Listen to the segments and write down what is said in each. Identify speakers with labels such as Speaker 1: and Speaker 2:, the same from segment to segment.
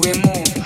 Speaker 1: We're more.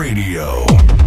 Speaker 2: Radio.